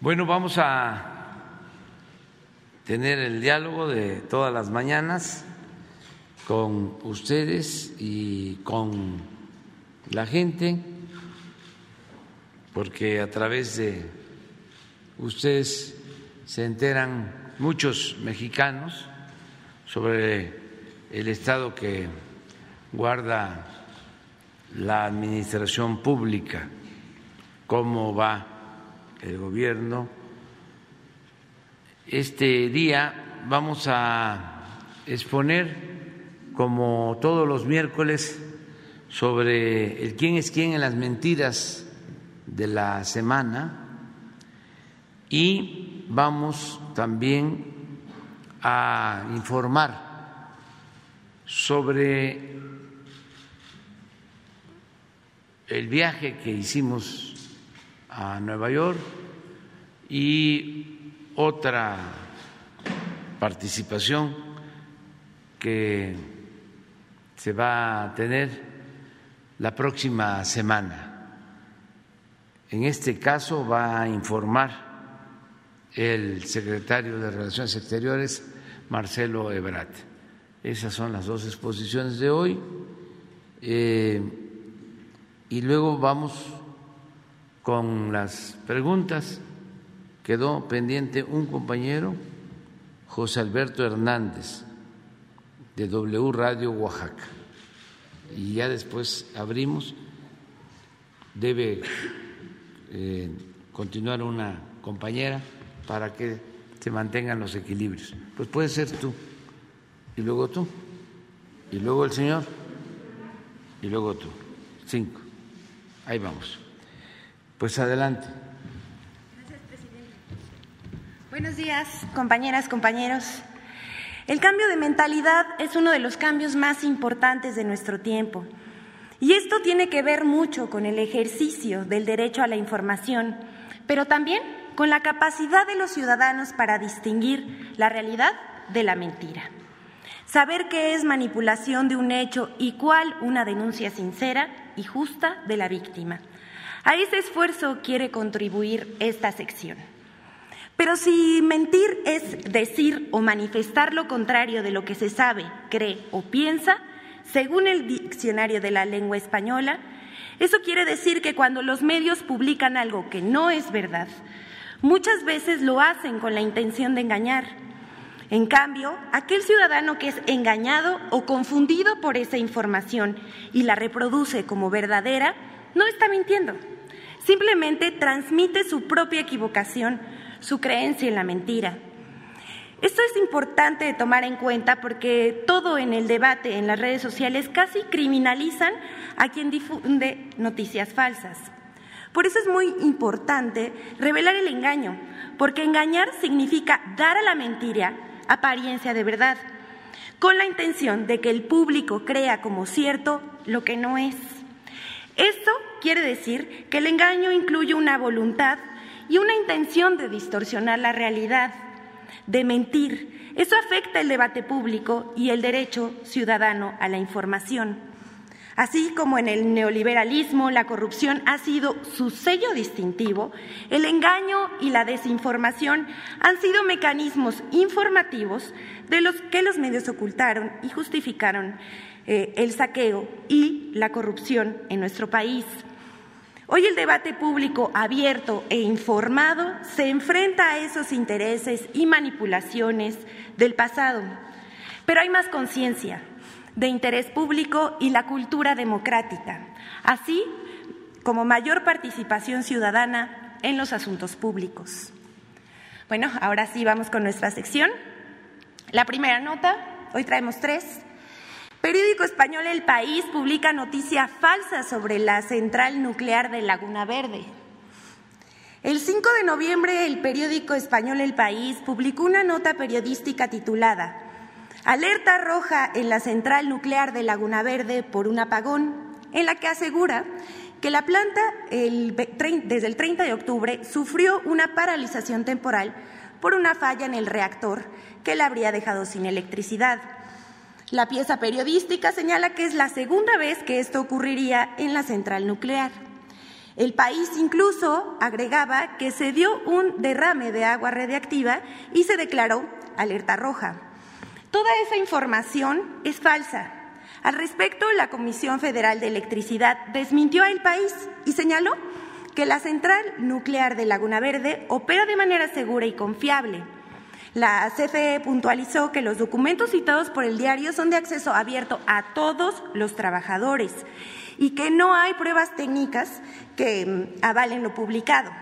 Bueno, vamos a tener el diálogo de todas las mañanas con ustedes y con la gente, porque a través de ustedes se enteran muchos mexicanos sobre el estado que guarda la administración pública, cómo va el gobierno. Este día vamos a exponer, como todos los miércoles, sobre el quién es quién en las mentiras de la semana y vamos también a informar sobre el viaje que hicimos a Nueva York y otra participación que se va a tener la próxima semana. En este caso va a informar el secretario de Relaciones Exteriores, Marcelo Ebrat. Esas son las dos exposiciones de hoy. Eh, y luego vamos con las preguntas. Quedó pendiente un compañero, José Alberto Hernández, de W Radio Oaxaca. Y ya después abrimos. Debe eh, continuar una compañera para que se mantengan los equilibrios. Pues puede ser tú y luego tú, y luego el señor, y luego tú. Cinco. Ahí vamos. Pues adelante. Gracias, presidente. Buenos días, compañeras, compañeros. El cambio de mentalidad es uno de los cambios más importantes de nuestro tiempo. Y esto tiene que ver mucho con el ejercicio del derecho a la información, pero también con la capacidad de los ciudadanos para distinguir la realidad de la mentira. Saber qué es manipulación de un hecho y cuál una denuncia sincera y justa de la víctima. A ese esfuerzo quiere contribuir esta sección. Pero si mentir es decir o manifestar lo contrario de lo que se sabe, cree o piensa, según el diccionario de la lengua española, eso quiere decir que cuando los medios publican algo que no es verdad, muchas veces lo hacen con la intención de engañar en cambio, aquel ciudadano que es engañado o confundido por esa información y la reproduce como verdadera, no está mintiendo. Simplemente transmite su propia equivocación, su creencia en la mentira. Esto es importante de tomar en cuenta porque todo en el debate en las redes sociales casi criminalizan a quien difunde noticias falsas. Por eso es muy importante revelar el engaño, porque engañar significa dar a la mentira apariencia de verdad, con la intención de que el público crea como cierto lo que no es. Esto quiere decir que el engaño incluye una voluntad y una intención de distorsionar la realidad, de mentir. Eso afecta el debate público y el derecho ciudadano a la información. Así como en el neoliberalismo la corrupción ha sido su sello distintivo, el engaño y la desinformación han sido mecanismos informativos de los que los medios ocultaron y justificaron eh, el saqueo y la corrupción en nuestro país. Hoy el debate público abierto e informado se enfrenta a esos intereses y manipulaciones del pasado, pero hay más conciencia, de interés público y la cultura democrática, así como mayor participación ciudadana en los asuntos públicos. Bueno, ahora sí vamos con nuestra sección. La primera nota, hoy traemos tres. Periódico español El País publica noticia falsa sobre la central nuclear de Laguna Verde. El 5 de noviembre el periódico español El País publicó una nota periodística titulada Alerta roja en la central nuclear de Laguna Verde por un apagón, en la que asegura que la planta desde el 30 de octubre sufrió una paralización temporal por una falla en el reactor que la habría dejado sin electricidad. La pieza periodística señala que es la segunda vez que esto ocurriría en la central nuclear. El país incluso agregaba que se dio un derrame de agua radiactiva y se declaró alerta roja. Toda esa información es falsa. Al respecto, la Comisión Federal de Electricidad desmintió al país y señaló que la central nuclear de Laguna Verde opera de manera segura y confiable la CFE puntualizó que los documentos citados por el diario son de acceso abierto a todos los trabajadores y que no hay pruebas técnicas que mm, avalen lo publicado.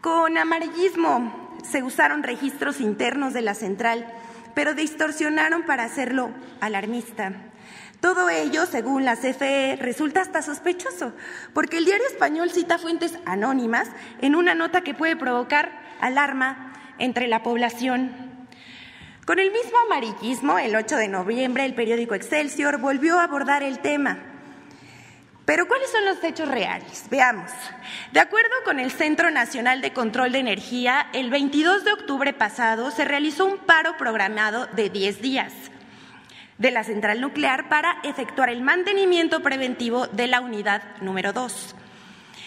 Con amarillismo se usaron registros internos de la central, pero distorsionaron para hacerlo alarmista. Todo ello, según la CFE, resulta hasta sospechoso, porque el diario español cita fuentes anónimas en una nota que puede provocar alarma entre la población. Con el mismo amarillismo, el 8 de noviembre, el periódico Excelsior volvió a abordar el tema. Pero ¿cuáles son los hechos reales? Veamos. De acuerdo con el Centro Nacional de Control de Energía, el 22 de octubre pasado se realizó un paro programado de 10 días de la central nuclear para efectuar el mantenimiento preventivo de la unidad número 2.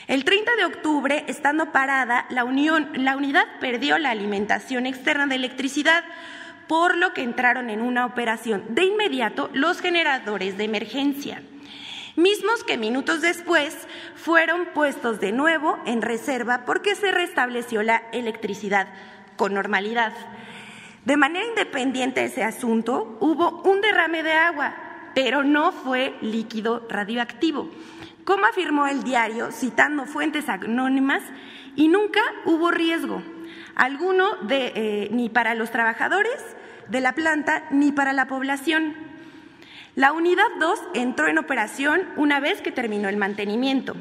El 30 de octubre, estando parada, la, la unidad perdió la alimentación externa de electricidad, por lo que entraron en una operación de inmediato los generadores de emergencia, mismos que minutos después fueron puestos de nuevo en reserva porque se restableció la electricidad con normalidad. De manera independiente de ese asunto, hubo un derrame de agua, pero no fue líquido radioactivo como afirmó el diario, citando fuentes anónimas, y nunca hubo riesgo alguno de, eh, ni para los trabajadores de la planta ni para la población. La unidad 2 entró en operación una vez que terminó el mantenimiento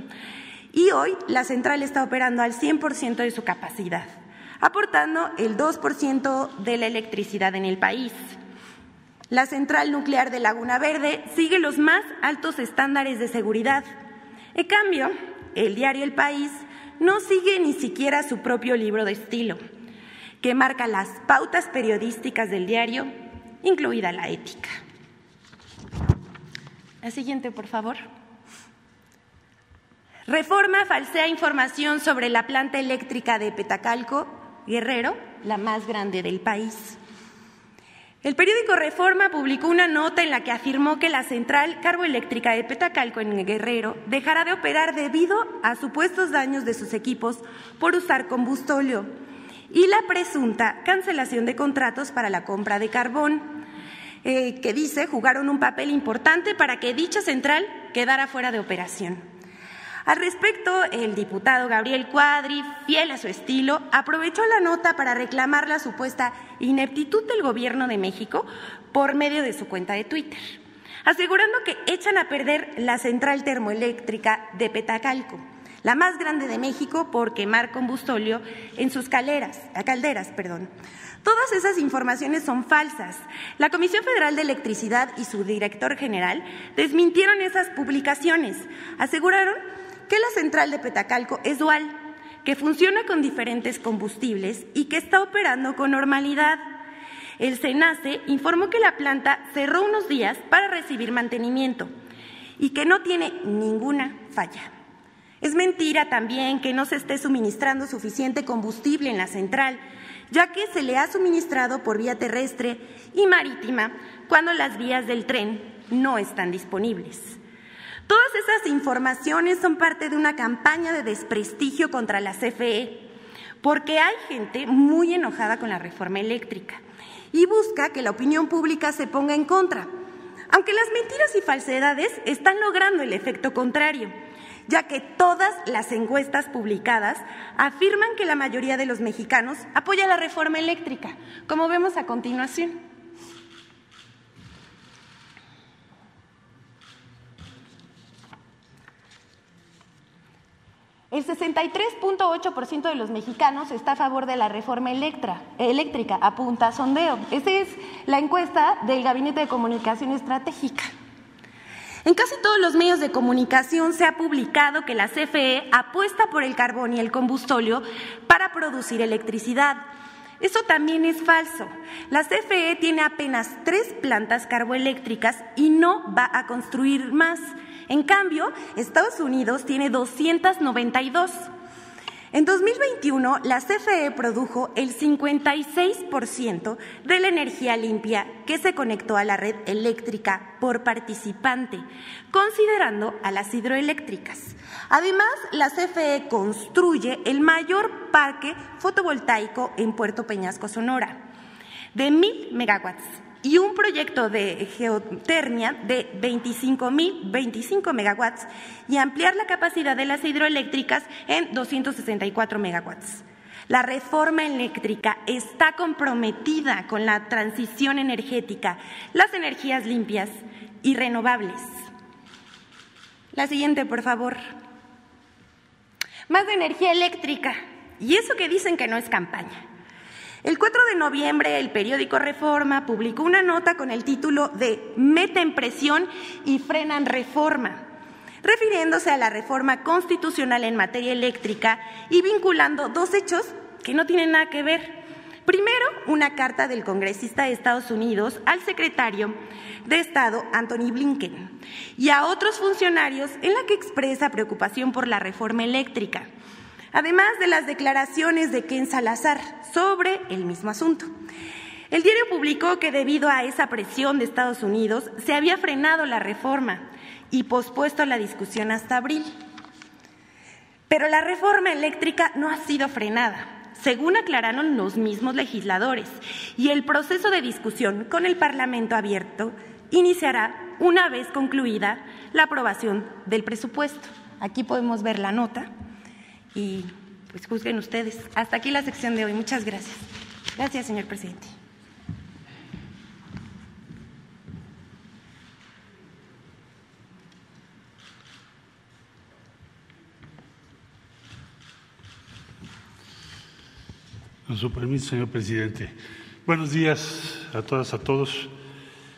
y hoy la central está operando al 100% de su capacidad, aportando el 2% de la electricidad en el país. La central nuclear de Laguna Verde sigue los más altos estándares de seguridad en cambio, el diario El País no sigue ni siquiera su propio libro de estilo, que marca las pautas periodísticas del diario, incluida la ética. La siguiente, por favor. Reforma falsea información sobre la planta eléctrica de Petacalco, Guerrero, la más grande del país. El periódico Reforma publicó una nota en la que afirmó que la central carboeléctrica de Petacalco en Guerrero dejará de operar debido a supuestos daños de sus equipos por usar combustóleo y la presunta cancelación de contratos para la compra de carbón, eh, que dice jugaron un papel importante para que dicha central quedara fuera de operación. Al respecto, el diputado Gabriel Cuadri, fiel a su estilo, aprovechó la nota para reclamar la supuesta ineptitud del Gobierno de México por medio de su cuenta de Twitter, asegurando que echan a perder la central termoeléctrica de Petacalco, la más grande de México por quemar combustóleo en sus calderas, calderas. Perdón. Todas esas informaciones son falsas. La Comisión Federal de Electricidad y su director general desmintieron esas publicaciones. Aseguraron que la central de Petacalco es dual, que funciona con diferentes combustibles y que está operando con normalidad. El SENACE informó que la planta cerró unos días para recibir mantenimiento y que no tiene ninguna falla. Es mentira también que no se esté suministrando suficiente combustible en la central, ya que se le ha suministrado por vía terrestre y marítima cuando las vías del tren no están disponibles. Todas esas informaciones son parte de una campaña de desprestigio contra la CFE, porque hay gente muy enojada con la reforma eléctrica y busca que la opinión pública se ponga en contra, aunque las mentiras y falsedades están logrando el efecto contrario, ya que todas las encuestas publicadas afirman que la mayoría de los mexicanos apoya la reforma eléctrica, como vemos a continuación. El 63.8% de los mexicanos está a favor de la reforma eléctrica, apunta sondeo. Esa es la encuesta del Gabinete de Comunicación Estratégica. En casi todos los medios de comunicación se ha publicado que la CFE apuesta por el carbón y el combustóleo para producir electricidad. Eso también es falso. La CFE tiene apenas tres plantas carboeléctricas y no va a construir más. En cambio, Estados Unidos tiene 292. En 2021, la CFE produjo el 56% de la energía limpia que se conectó a la red eléctrica por participante, considerando a las hidroeléctricas. Además, la CFE construye el mayor parque fotovoltaico en Puerto Peñasco, Sonora, de mil megawatts y un proyecto de geotermia de 25.025 megawatts y ampliar la capacidad de las hidroeléctricas en 264 megawatts. La reforma eléctrica está comprometida con la transición energética, las energías limpias y renovables. La siguiente, por favor. Más de energía eléctrica. Y eso que dicen que no es campaña. El 4 de noviembre el periódico Reforma publicó una nota con el título de Meten presión y frenan reforma, refiriéndose a la reforma constitucional en materia eléctrica y vinculando dos hechos que no tienen nada que ver. Primero, una carta del congresista de Estados Unidos al secretario de Estado, Anthony Blinken, y a otros funcionarios en la que expresa preocupación por la reforma eléctrica además de las declaraciones de Ken Salazar sobre el mismo asunto. El diario publicó que debido a esa presión de Estados Unidos se había frenado la reforma y pospuesto la discusión hasta abril. Pero la reforma eléctrica no ha sido frenada, según aclararon los mismos legisladores, y el proceso de discusión con el Parlamento abierto iniciará una vez concluida la aprobación del presupuesto. Aquí podemos ver la nota y pues juzguen ustedes. Hasta aquí la sección de hoy. Muchas gracias. Gracias, señor presidente. Con su permiso, señor presidente. Buenos días a todas, a todos.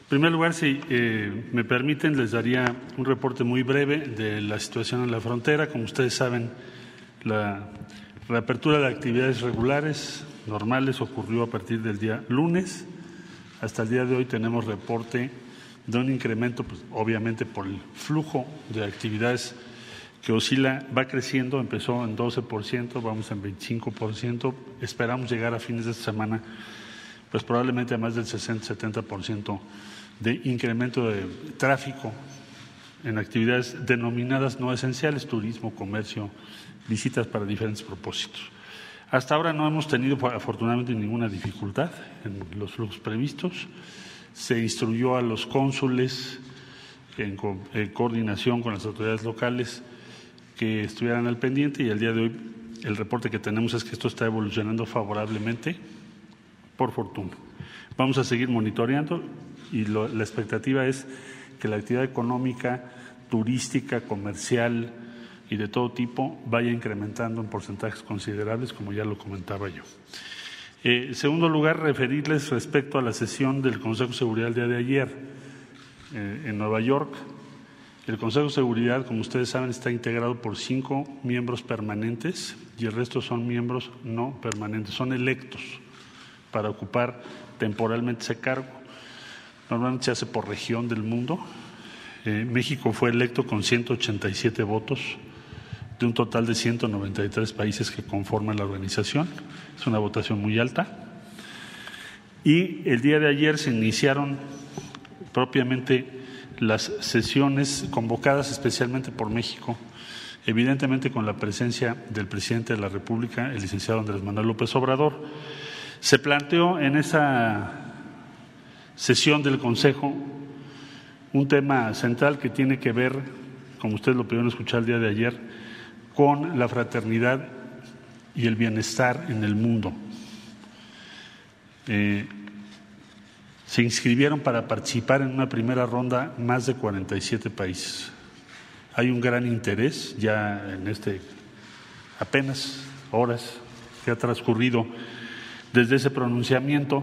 En primer lugar, si eh, me permiten, les daría un reporte muy breve de la situación en la frontera. Como ustedes saben, la reapertura de actividades regulares, normales, ocurrió a partir del día lunes. Hasta el día de hoy tenemos reporte de un incremento, pues, obviamente por el flujo de actividades que oscila, va creciendo, empezó en 12%, vamos en 25%, esperamos llegar a fines de esta semana, pues probablemente a más del 60-70% de incremento de tráfico en actividades denominadas no esenciales, turismo, comercio, visitas para diferentes propósitos. Hasta ahora no hemos tenido afortunadamente ninguna dificultad en los flujos previstos. Se instruyó a los cónsules en, coordinación con las autoridades locales que estuvieran al pendiente y al día de hoy el reporte que tenemos es que esto está evolucionando favorablemente, por fortuna. Vamos a seguir monitoreando y la expectativa es que la actividad económica, turística, comercial, y de todo tipo vaya incrementando en porcentajes considerables, como ya lo comentaba yo. Eh, en segundo lugar, referirles respecto a la sesión del Consejo de Seguridad el día de ayer eh, en Nueva York. El Consejo de Seguridad, como ustedes saben, está integrado por cinco miembros permanentes y el resto son miembros no permanentes, son electos para ocupar temporalmente ese cargo. Normalmente se hace por región del mundo. Eh, México fue electo con 187 votos de un total de 193 países que conforman la organización. Es una votación muy alta. Y el día de ayer se iniciaron propiamente las sesiones convocadas especialmente por México, evidentemente con la presencia del presidente de la República, el licenciado Andrés Manuel López Obrador. Se planteó en esa sesión del Consejo un tema central que tiene que ver, como ustedes lo pudieron escuchar el día de ayer, con la fraternidad y el bienestar en el mundo. Eh, se inscribieron para participar en una primera ronda más de 47 países. Hay un gran interés ya en este apenas horas que ha transcurrido desde ese pronunciamiento.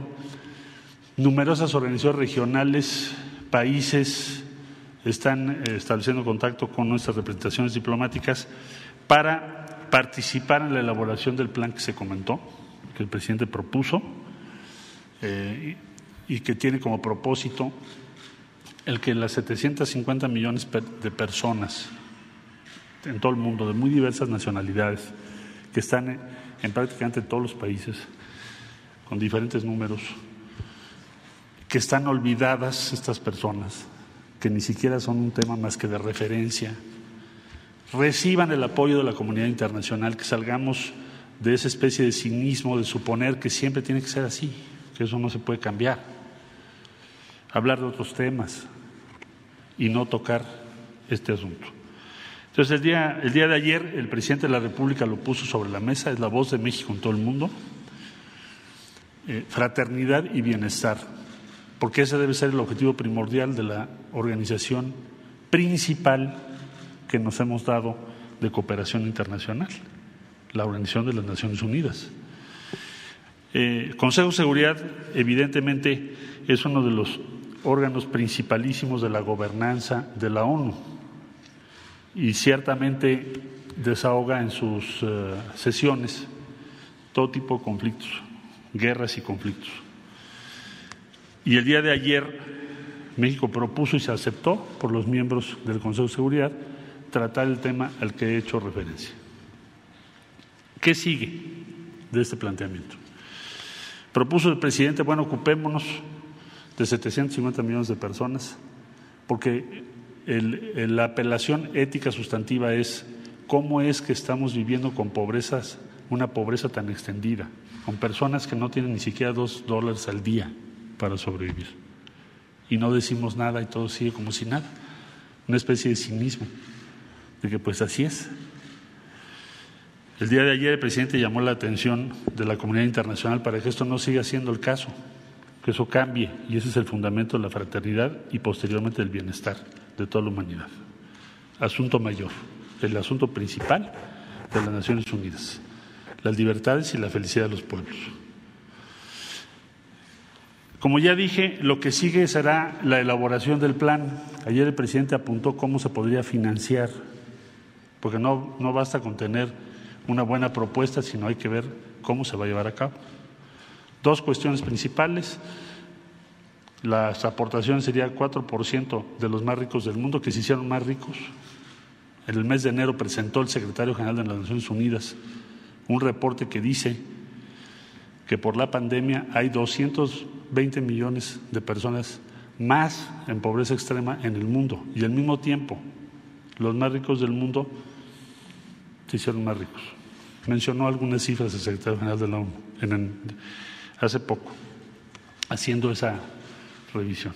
Numerosas organizaciones regionales, países están eh, estableciendo contacto con nuestras representaciones diplomáticas para participar en la elaboración del plan que se comentó. que el presidente propuso eh, y que tiene como propósito el que las 750 millones de personas en todo el mundo, de muy diversas nacionalidades, que están en prácticamente todos los países, con diferentes números, que están olvidadas estas personas, que ni siquiera son un tema más que de referencia, reciban el apoyo de la comunidad internacional, que salgamos de esa especie de cinismo de suponer que siempre tiene que ser así, que eso no se puede cambiar. Hablar de otros temas y no tocar este asunto. Entonces, el día, el día de ayer el presidente de la República lo puso sobre la mesa, es la voz de México en todo el mundo, eh, fraternidad y bienestar, porque ese debe ser el objetivo primordial de la organización principal que nos hemos dado de cooperación internacional, la Organización de las Naciones Unidas. Eh, Consejo de Seguridad, evidentemente, es uno de los órganos principalísimos de la gobernanza de la ONU y ciertamente desahoga en sus eh, sesiones todo tipo de conflictos, guerras y conflictos. Y el día de ayer México propuso y se aceptó por los miembros del Consejo de Seguridad tratar el tema al que he hecho referencia. ¿Qué sigue de este planteamiento? Propuso el presidente, bueno, ocupémonos de 750 millones de personas, porque la apelación ética sustantiva es cómo es que estamos viviendo con pobrezas, una pobreza tan extendida, con personas que no tienen ni siquiera dos dólares al día para sobrevivir. Y no decimos nada y todo sigue como si nada. Una especie de cinismo de que pues así es. El día de ayer el presidente llamó la atención de la comunidad internacional para que esto no siga siendo el caso, que eso cambie y ese es el fundamento de la fraternidad y posteriormente del bienestar de toda la humanidad. Asunto mayor, el asunto principal de las Naciones Unidas, las libertades y la felicidad de los pueblos. Como ya dije, lo que sigue será la elaboración del plan. Ayer el presidente apuntó cómo se podría financiar porque no, no basta con tener una buena propuesta, sino hay que ver cómo se va a llevar a cabo. Dos cuestiones principales. Las aportaciones sería 4% de los más ricos del mundo, que se hicieron más ricos. En el mes de enero presentó el secretario general de las Naciones Unidas un reporte que dice que por la pandemia hay 220 millones de personas más en pobreza extrema en el mundo y al mismo tiempo los más ricos del mundo se hicieron más ricos. Mencionó algunas cifras el secretario general de la ONU hace poco, haciendo esa revisión.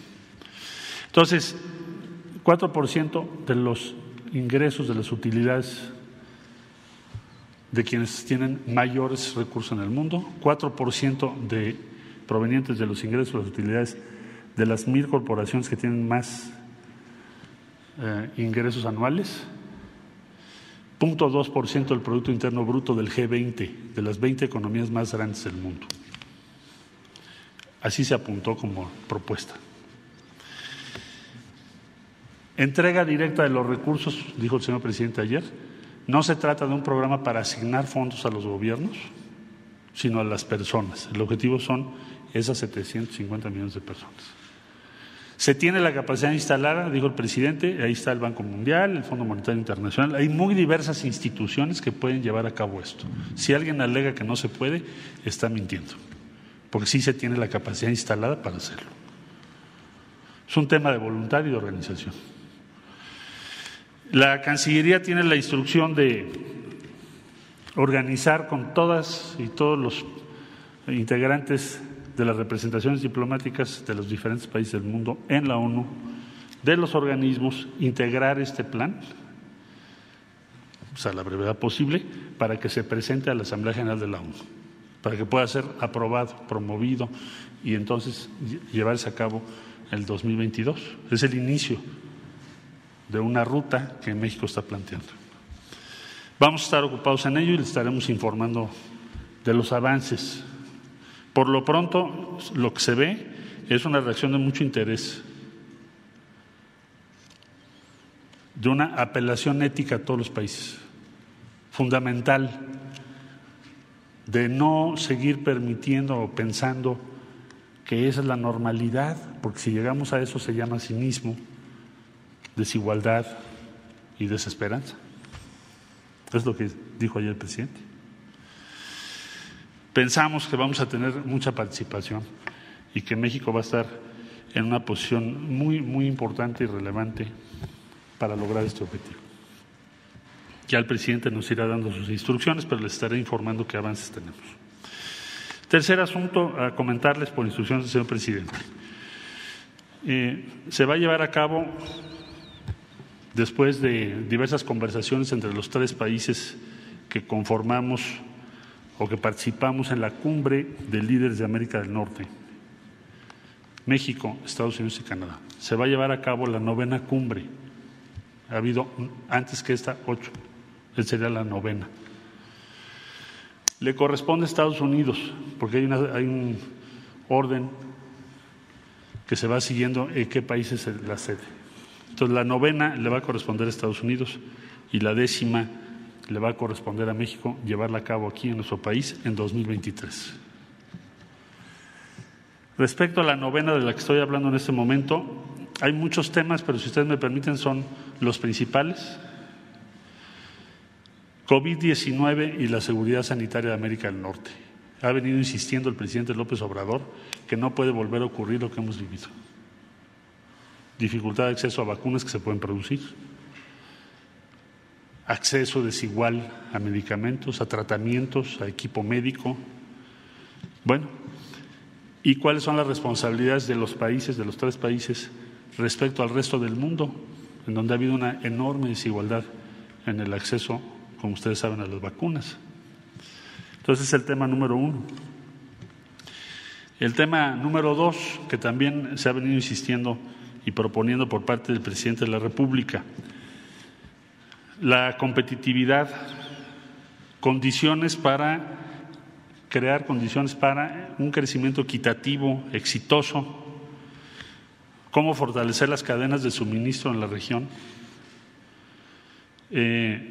Entonces, 4% de los ingresos de las utilidades de quienes tienen mayores recursos en el mundo, 4% de provenientes de los ingresos las utilidades de las mil corporaciones que tienen más eh, ingresos anuales, 0.2% del Producto Interno Bruto del G20, de las 20 economías más grandes del mundo. Así se apuntó como propuesta. Entrega directa de los recursos, dijo el señor presidente ayer. No se trata de un programa para asignar fondos a los gobiernos, sino a las personas. El objetivo son esas 750 millones de personas. Se tiene la capacidad instalada, dijo el presidente, ahí está el Banco Mundial, el Fondo Monetario Internacional, hay muy diversas instituciones que pueden llevar a cabo esto. Si alguien alega que no se puede, está mintiendo, porque sí se tiene la capacidad instalada para hacerlo. Es un tema de voluntad y de organización. La Cancillería tiene la instrucción de organizar con todas y todos los integrantes de las representaciones diplomáticas de los diferentes países del mundo en la ONU, de los organismos, integrar este plan a la brevedad posible para que se presente a la Asamblea General de la ONU, para que pueda ser aprobado, promovido y entonces llevarse a cabo el 2022. Es el inicio de una ruta que México está planteando. Vamos a estar ocupados en ello y le estaremos informando de los avances por lo pronto, lo que se ve es una reacción de mucho interés, de una apelación ética a todos los países, fundamental de no seguir permitiendo o pensando que esa es la normalidad, porque si llegamos a eso se llama cinismo, desigualdad y desesperanza. Es lo que dijo ayer el presidente. Pensamos que vamos a tener mucha participación y que México va a estar en una posición muy, muy importante y relevante para lograr este objetivo. Ya el presidente nos irá dando sus instrucciones, pero les estaré informando qué avances tenemos. Tercer asunto a comentarles por instrucciones del señor presidente. Eh, se va a llevar a cabo, después de diversas conversaciones entre los tres países que conformamos o que participamos en la cumbre de líderes de América del Norte, México, Estados Unidos y Canadá. Se va a llevar a cabo la novena cumbre. Ha habido antes que esta ocho. Él sería la novena. Le corresponde a Estados Unidos, porque hay, hay un orden que se va siguiendo en qué país es la sede. Entonces, la novena le va a corresponder a Estados Unidos y la décima le va a corresponder a México llevarla a cabo aquí en nuestro país en 2023. Respecto a la novena de la que estoy hablando en este momento, hay muchos temas, pero si ustedes me permiten, son los principales. COVID-19 y la seguridad sanitaria de América del Norte. Ha venido insistiendo el presidente López Obrador que no puede volver a ocurrir lo que hemos vivido. Dificultad de acceso a vacunas que se pueden producir, acceso desigual a medicamentos, a tratamientos, a equipo médico. Bueno, ¿y cuáles son las responsabilidades de los países, de los tres países, respecto al resto del mundo, en donde ha habido una enorme desigualdad en el acceso como ustedes saben, a las vacunas. Entonces es el tema número uno. El tema número dos, que también se ha venido insistiendo y proponiendo por parte del presidente de la República, la competitividad, condiciones para crear condiciones para un crecimiento equitativo, exitoso, cómo fortalecer las cadenas de suministro en la región. Eh,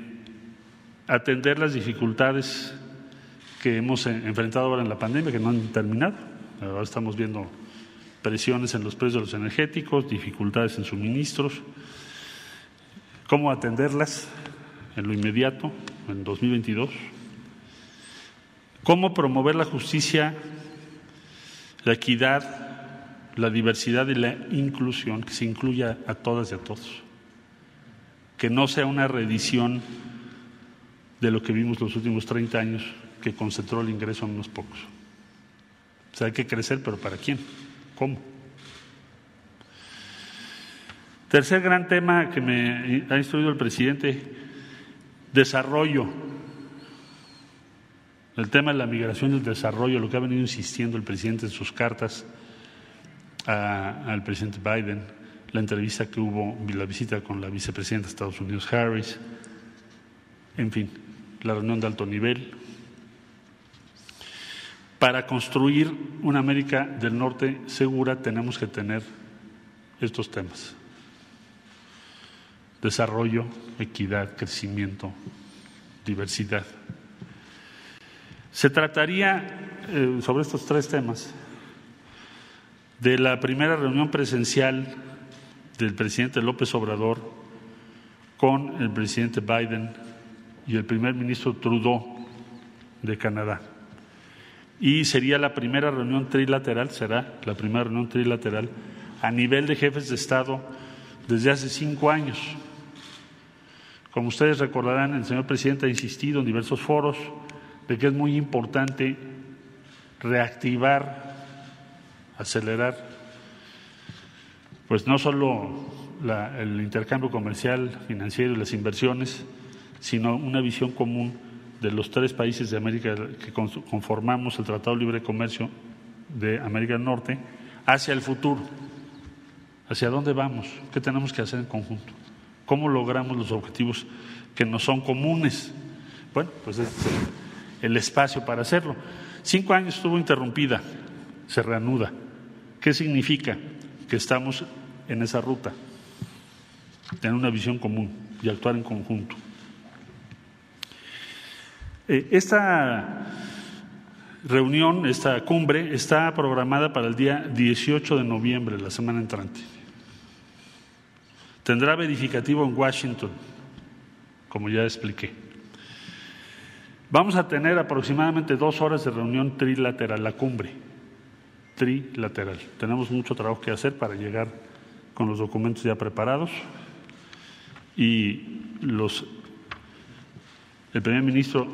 atender las dificultades que hemos enfrentado ahora en la pandemia, que no han terminado. Ahora estamos viendo presiones en los precios de los energéticos, dificultades en suministros. ¿Cómo atenderlas en lo inmediato, en 2022? ¿Cómo promover la justicia, la equidad, la diversidad y la inclusión, que se incluya a todas y a todos? Que no sea una reedición de lo que vimos los últimos 30 años que concentró el ingreso en unos pocos. O sea, hay que crecer, pero ¿para quién? ¿Cómo? Tercer gran tema que me ha instruido el presidente, desarrollo. El tema de la migración y el desarrollo, lo que ha venido insistiendo el presidente en sus cartas al presidente Biden, la entrevista que hubo, la visita con la vicepresidenta de Estados Unidos, Harris, en fin, la reunión de alto nivel, para construir una América del Norte segura tenemos que tener estos temas. Desarrollo, equidad, crecimiento, diversidad. Se trataría, eh, sobre estos tres temas, de la primera reunión presencial del presidente López Obrador con el presidente Biden y el primer ministro Trudeau de Canadá. Y sería la primera reunión trilateral, será la primera reunión trilateral a nivel de jefes de Estado desde hace cinco años. Como ustedes recordarán, el señor presidente ha insistido en diversos foros de que es muy importante reactivar, acelerar, pues no solo el intercambio comercial, financiero y las inversiones, sino una visión común de los tres países de América que conformamos el Tratado de Libre Comercio de América del Norte hacia el futuro. ¿Hacia dónde vamos? ¿Qué tenemos que hacer en conjunto? ¿Cómo logramos los objetivos que nos son comunes? Bueno, pues es el espacio para hacerlo. Cinco años estuvo interrumpida, se reanuda. ¿Qué significa? Que estamos en esa ruta, tener una visión común y actuar en conjunto. Eh, esta reunión, esta cumbre, está programada para el día 18 de noviembre, la semana entrante. Tendrá verificativo en Washington, como ya expliqué. Vamos a tener aproximadamente dos horas de reunión trilateral, la cumbre trilateral. Tenemos mucho trabajo que hacer para llegar con los documentos ya preparados y los, el primer ministro,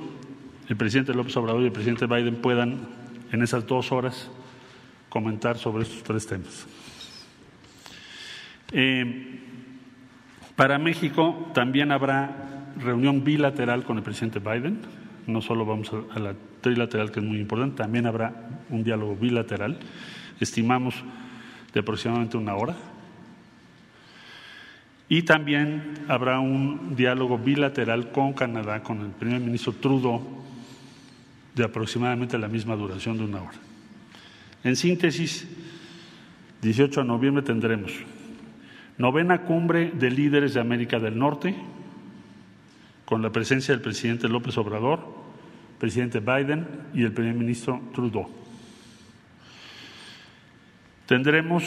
el presidente López Obrador y el presidente Biden puedan en esas dos horas comentar sobre estos tres temas. Eh, para México también habrá reunión bilateral con el presidente Biden. No solo vamos a la trilateral, que es muy importante, también habrá un diálogo bilateral. Estimamos de aproximadamente una hora. Y también habrá un diálogo bilateral con Canadá, con el primer ministro Trudeau, de aproximadamente la misma duración de una hora. En síntesis, 18 de noviembre tendremos novena cumbre de líderes de América del Norte, con la presencia del presidente López Obrador, presidente Biden y el primer ministro Trudeau. Tendremos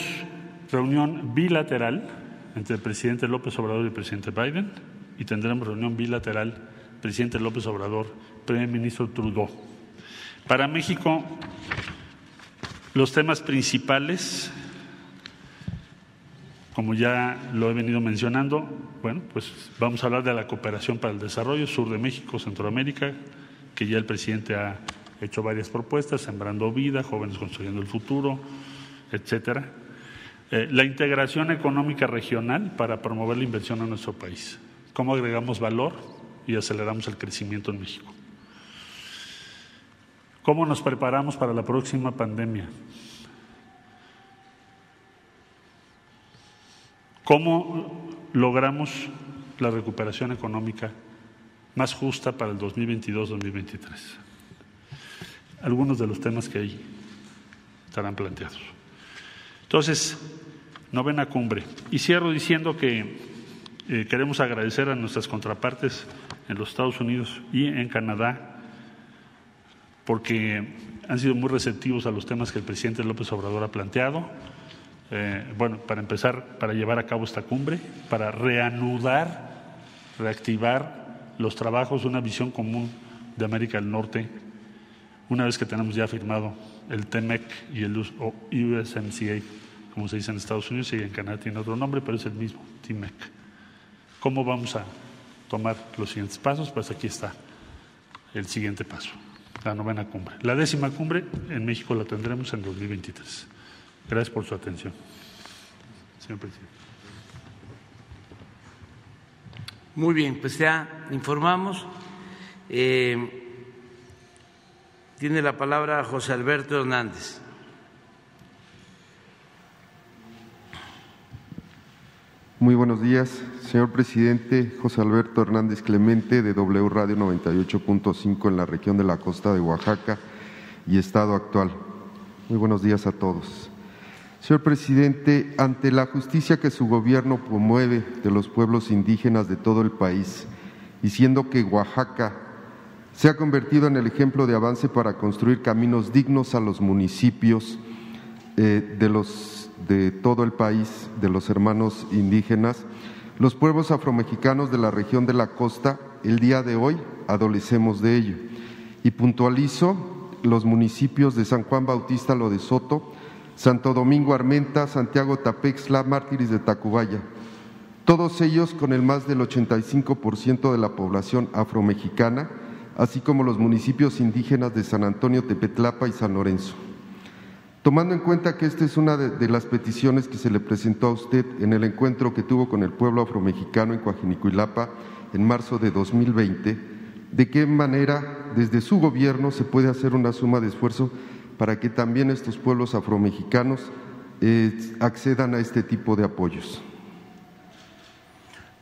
reunión bilateral entre el presidente López Obrador y el presidente Biden y tendremos reunión bilateral presidente López Obrador, primer ministro Trudeau. Para México, los temas principales, como ya lo he venido mencionando, bueno, pues vamos a hablar de la cooperación para el desarrollo, sur de México, Centroamérica, que ya el presidente ha hecho varias propuestas, sembrando vida, jóvenes construyendo el futuro, etcétera. Eh, la integración económica regional para promover la inversión en nuestro país. ¿Cómo agregamos valor y aceleramos el crecimiento en México? ¿Cómo nos preparamos para la próxima pandemia? ¿Cómo logramos la recuperación económica más justa para el 2022-2023? Algunos de los temas que ahí estarán planteados. Entonces, novena cumbre. Y cierro diciendo que eh, queremos agradecer a nuestras contrapartes en los Estados Unidos y en Canadá porque han sido muy receptivos a los temas que el presidente López Obrador ha planteado. Eh, bueno, para empezar, para llevar a cabo esta cumbre, para reanudar, reactivar los trabajos, una visión común de América del Norte, una vez que tenemos ya firmado el TEMEC y el USMCA como se dice en Estados Unidos y en Canadá tiene otro nombre, pero es el mismo, TIMEC. ¿Cómo vamos a tomar los siguientes pasos? Pues aquí está el siguiente paso, la novena cumbre. La décima cumbre en México la tendremos en 2023. Gracias por su atención. Señor presidente. Muy bien, pues ya informamos. Eh, tiene la palabra José Alberto Hernández. Muy buenos días, señor presidente José Alberto Hernández Clemente de W Radio 98.5 en la región de la costa de Oaxaca y estado actual. Muy buenos días a todos. Señor presidente, ante la justicia que su gobierno promueve de los pueblos indígenas de todo el país, diciendo que Oaxaca se ha convertido en el ejemplo de avance para construir caminos dignos a los municipios eh, de los de todo el país, de los hermanos indígenas, los pueblos afromexicanos de la región de la costa, el día de hoy adolecemos de ello. Y puntualizo los municipios de San Juan Bautista Lo de Soto, Santo Domingo Armenta, Santiago Tapexla, Mártires de Tacubaya, todos ellos con el más del 85% de la población afromexicana, así como los municipios indígenas de San Antonio Tepetlapa y San Lorenzo. Tomando en cuenta que esta es una de, las peticiones que se le presentó a usted en el encuentro que tuvo con el pueblo afromexicano en Coajinicuilapa en marzo de 2020, ¿de qué manera desde su gobierno se puede hacer una suma de esfuerzo para que también estos pueblos afromexicanos eh, accedan a este tipo de apoyos?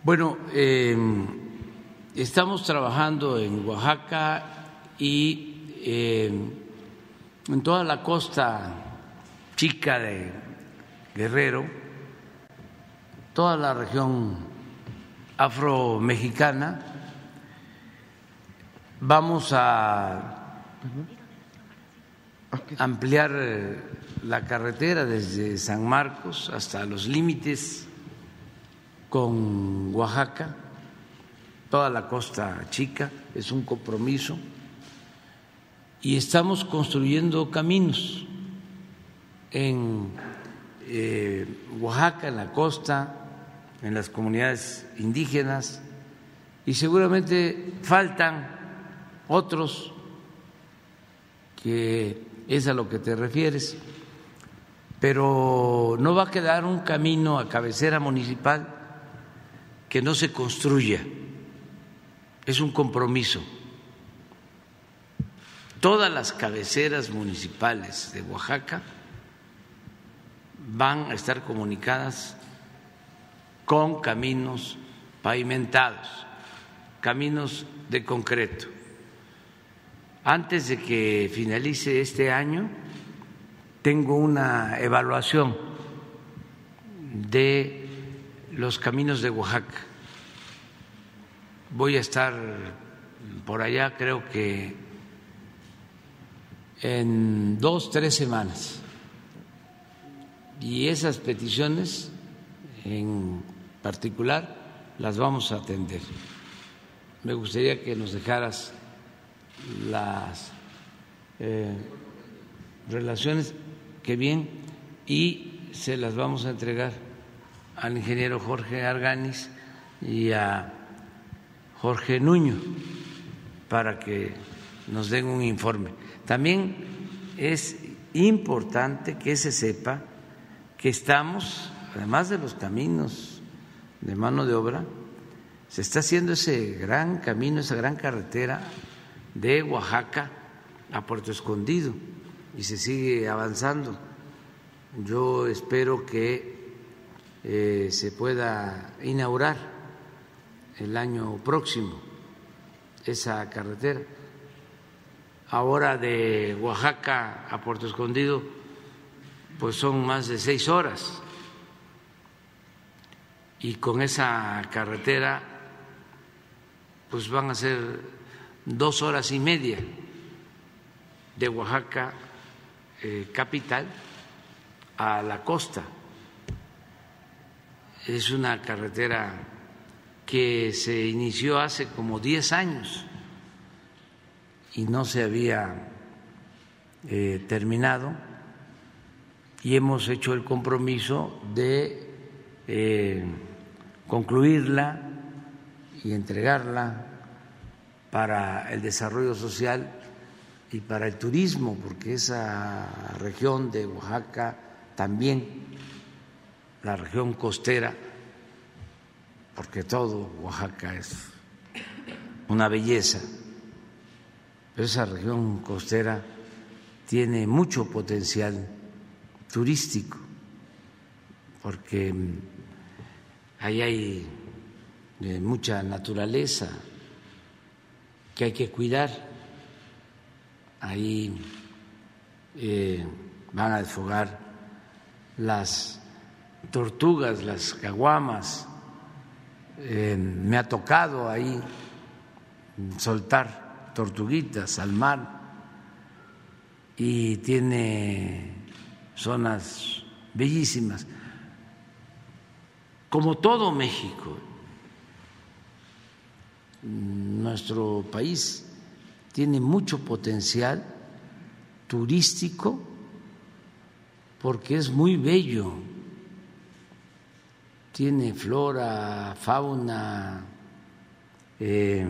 Bueno, em, estamos trabajando en Oaxaca y em, en toda la costa chica de Guerrero, toda la región afro-mexicana, vamos a ampliar eh, la carretera desde San Marcos hasta los límites con Oaxaca, toda la costa chica, es un compromiso. Y estamos construyendo caminos en eh, Oaxaca, en la costa, en las comunidades indígenas, y seguramente faltan otros que es a lo que te refieres, pero no va a quedar un camino a cabecera municipal que no se construya, es un compromiso. Todas las cabeceras municipales de Oaxaca van a estar comunicadas con caminos pavimentados, caminos de concreto. Antes de que finalice este año, tengo una evaluación de los caminos de Oaxaca. Voy a estar por allá, creo que en dos, tres semanas. Y esas peticiones en particular las vamos a atender. Me gustaría que nos dejaras las eh, relaciones, que bien, y se las vamos a entregar al ingeniero Jorge Arganis y a Jorge Nuño para que nos den un informe. También es importante que se sepa que estamos, además de los caminos de mano de obra, se está haciendo ese gran camino, esa gran carretera de Oaxaca a Puerto Escondido y se sigue avanzando. Yo espero que eh, se pueda inaugurar el año próximo esa carretera. Ahora de Oaxaca a Puerto Escondido, pues son más de seis horas. Y con esa carretera, pues van a ser dos horas y media de Oaxaca eh, capital a la costa. Es una carretera que se inició hace como 10 años y no se había eh, terminado. Y hemos hecho el compromiso de eh, concluirla y entregarla para el desarrollo social y para el turismo, porque esa región de Oaxaca también la región costera, porque todo Oaxaca es una belleza, pero esa región costera tiene mucho potencial turístico, porque ahí hay mucha naturaleza que hay que cuidar, ahí eh, van a desfogar las tortugas, las caguamas. Eh, me ha tocado ahí soltar tortuguitas al mar y tiene zonas bellísimas. Como todo México, nuestro país tiene mucho potencial turístico porque es muy bello tiene flora, fauna eh,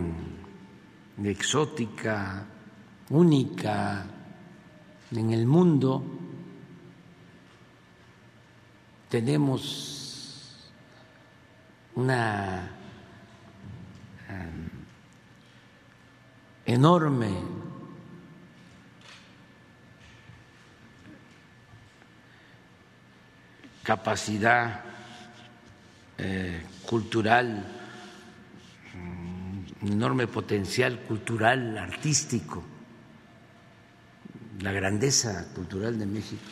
exótica, única en el mundo. Tenemos una eh, enorme capacidad eh, cultural, enorme potencial cultural, artístico, la grandeza cultural de México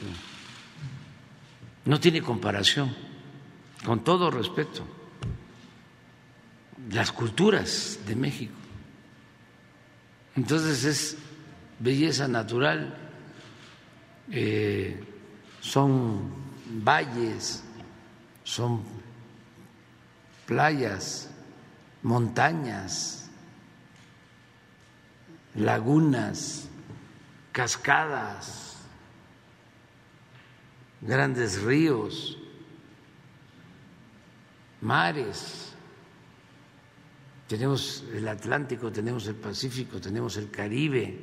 no tiene comparación, con todo respeto, las culturas de México. Entonces es belleza natural eh, son valles, son playas, montañas, lagunas, cascadas, grandes ríos, mares. Tenemos el Atlántico, tenemos el Pacífico, tenemos el Caribe,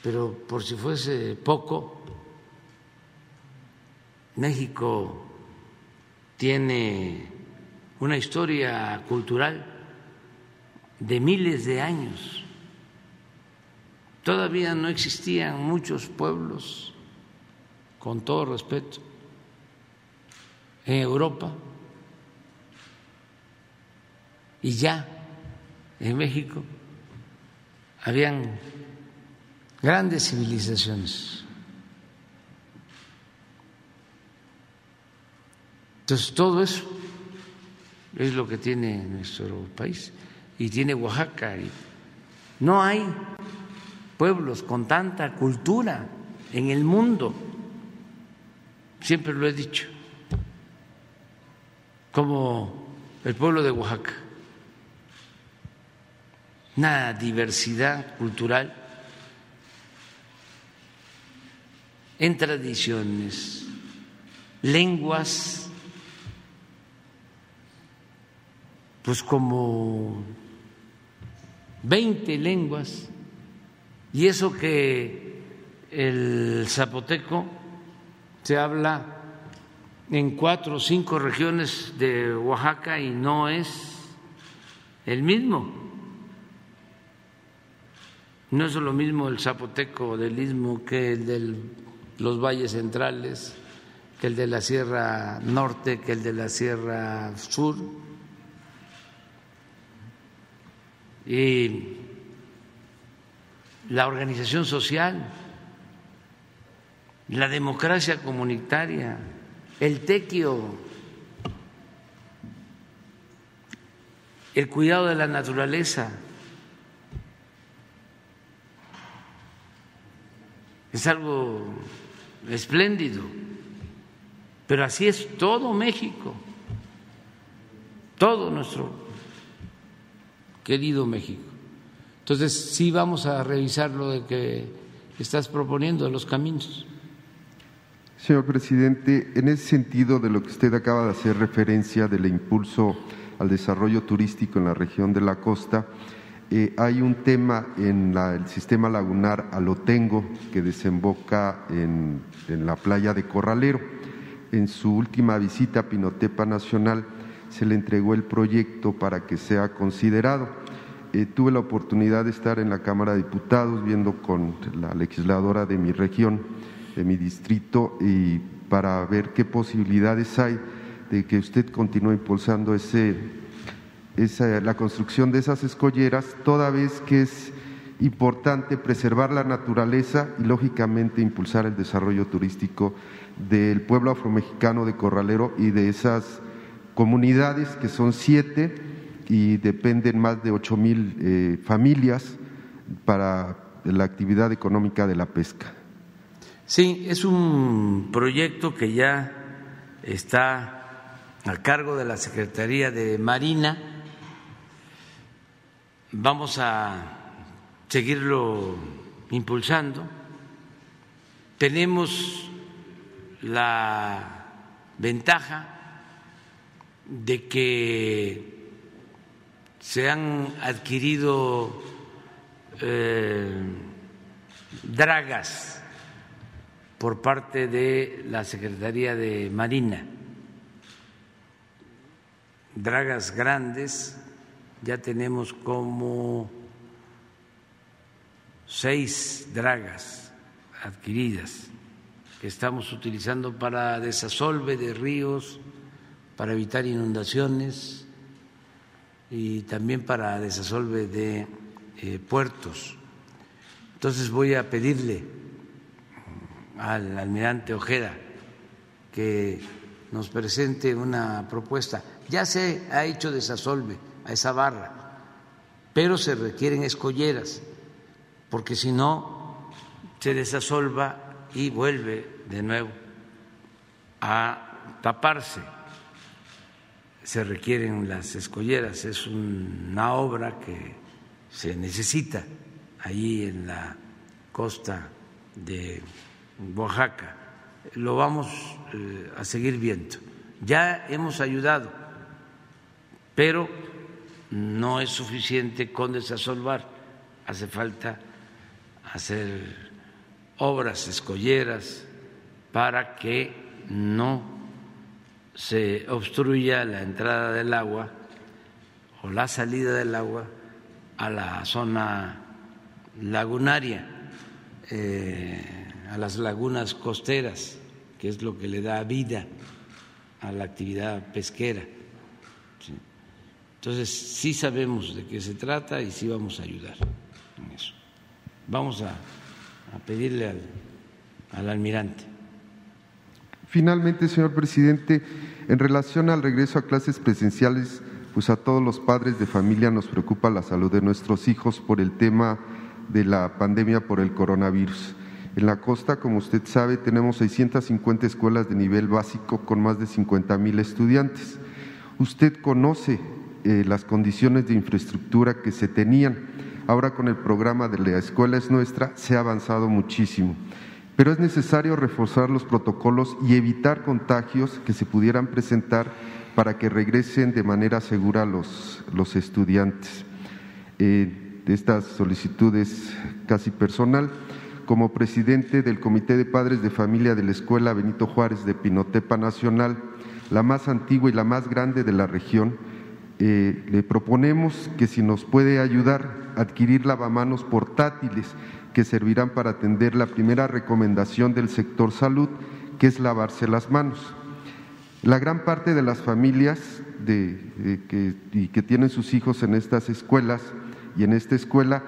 pero por si fuese poco, México tiene una historia cultural de miles de años. Todavía no existían muchos pueblos, con todo respeto, en Europa y ya en México habían grandes civilizaciones. Entonces, todo eso es lo que tiene nuestro país y tiene Oaxaca. Y no hay pueblos con tanta cultura en el mundo, siempre lo he dicho, como el pueblo de Oaxaca. Una diversidad cultural en tradiciones, lenguas, pues como 20 lenguas, y eso que el zapoteco se habla en cuatro o cinco regiones de Oaxaca y no es el mismo. No es lo mismo el zapoteco del istmo que el de los valles centrales, que el de la Sierra Norte, que el de la Sierra Sur y la organización social, la democracia comunitaria, el tequio, el cuidado de la naturaleza. Es algo espléndido, pero así es todo México, todo nuestro querido México. Entonces, sí vamos a revisar lo de que estás proponiendo los caminos. Señor presidente, en ese sentido de lo que usted acaba de hacer referencia del impulso al desarrollo turístico en la región de la costa, eh, hay un tema en el sistema lagunar Alotengo que desemboca en, la playa de Corralero. En su última visita a Pinotepa Nacional, se le entregó el proyecto para que sea considerado. Eh, tuve la oportunidad de estar en la Cámara de Diputados viendo con la legisladora de mi región, de mi distrito, y para ver qué posibilidades hay de que usted continúe impulsando ese, esa, la construcción de esas escolleras, toda vez que es importante preservar la naturaleza y, lógicamente, impulsar el desarrollo turístico del pueblo afromexicano de Corralero y de esas comunidades, que son siete y dependen más de ocho mil eh, familias para la actividad económica de la pesca. Sí, es un proyecto que ya está a cargo de la Secretaría de Marina. Vamos a seguirlo impulsando. Tenemos la ventaja de que se han adquirido eh, dragas por parte de la Secretaría de Marina, dragas grandes, ya tenemos como seis dragas adquiridas que estamos utilizando para desasolve de ríos, para evitar inundaciones y también para desasolve de eh, puertos. Entonces voy a pedirle al almirante Ojeda que nos presente una propuesta. Ya se ha hecho desasolve a esa barra, pero se requieren escolleras, porque si no se desasolva y vuelve de nuevo a taparse. Se requieren las escolleras, es una obra que se necesita ahí en la costa de Oaxaca. Lo vamos eh, a seguir viendo. Ya hemos ayudado, pero no es suficiente con desasolvar, hace falta hacer obras escolleras para que no se obstruya la entrada del agua o la salida del agua a la zona lagunaria, eh, a las lagunas costeras, que es lo que le da vida a la actividad pesquera. Entonces, sí sabemos de qué se trata y sí vamos a ayudar en eso. Vamos a pedirle al, almirante. Finalmente, señor presidente, en relación al regreso a clases presenciales, pues a todos los padres de familia nos preocupa la salud de nuestros hijos por el tema de la pandemia por el coronavirus. En la costa, como usted sabe, tenemos 650 escuelas de nivel básico con más de 50 mil estudiantes. Usted conoce eh, las condiciones de infraestructura que se tenían. Ahora con el programa de la escuela es nuestra se ha avanzado muchísimo, pero es necesario reforzar los protocolos y evitar contagios que se pudieran presentar para que regresen de manera segura los, los estudiantes. Eh, estas solicitudes casi personal, como presidente del Comité de Padres de Familia de la Escuela Benito Juárez de Pinotepa Nacional, la más antigua y la más grande de la región, eh, le proponemos que si nos puede ayudar adquirir lavamanos portátiles que servirán para atender la primera recomendación del sector salud, que es lavarse las manos. La gran parte de las familias que, y que tienen sus hijos en estas escuelas y en esta escuela,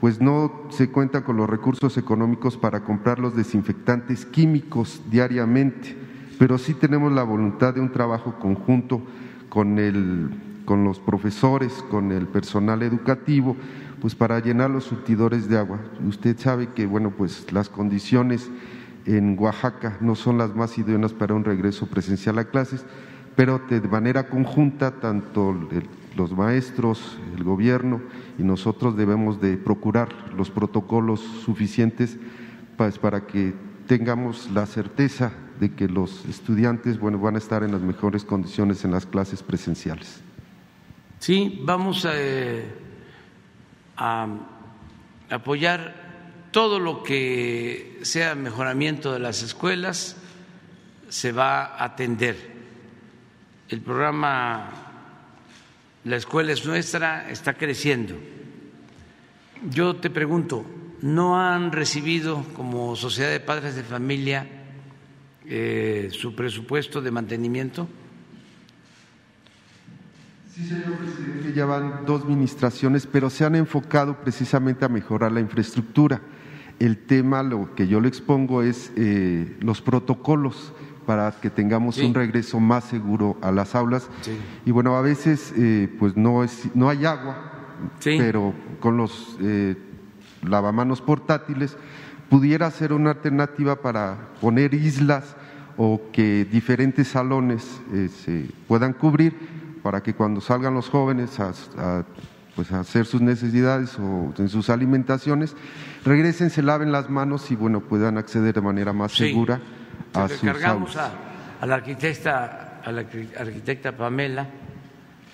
pues no se cuenta con los recursos económicos para comprar los desinfectantes químicos diariamente, pero sí tenemos la voluntad de un trabajo conjunto con el con los profesores, con el personal educativo, pues para llenar los surtidores de agua. Usted sabe que, bueno, pues las condiciones en Oaxaca no son las más idóneas para un regreso presencial a clases, pero de manera conjunta, tanto los maestros, el gobierno y nosotros debemos de procurar los protocolos suficientes pues, para que tengamos la certeza de que los estudiantes bueno, van a estar en las mejores condiciones en las clases presenciales. Sí, vamos eh, a, apoyar todo lo que sea mejoramiento de las escuelas, se va a atender. El programa La escuela es nuestra está creciendo. Yo te pregunto, ¿no han recibido como sociedad de padres de familia eh, su presupuesto de mantenimiento? Sí, señor presidente, ya van dos ministraciones, pero se han enfocado precisamente a mejorar la infraestructura. El tema, lo que yo le expongo es eh, los protocolos para que tengamos un regreso más seguro a las aulas. Y bueno, a veces eh, pues no, es, no hay agua, pero con los eh, lavamanos portátiles pudiera ser una alternativa para poner islas o que diferentes salones se puedan cubrir para que cuando salgan los jóvenes a, pues a hacer sus necesidades o en sus alimentaciones, regresen, se laven las manos y bueno puedan acceder de manera más segura a sus aulas. A, a, la arquitecta, a la arquitecta Pamela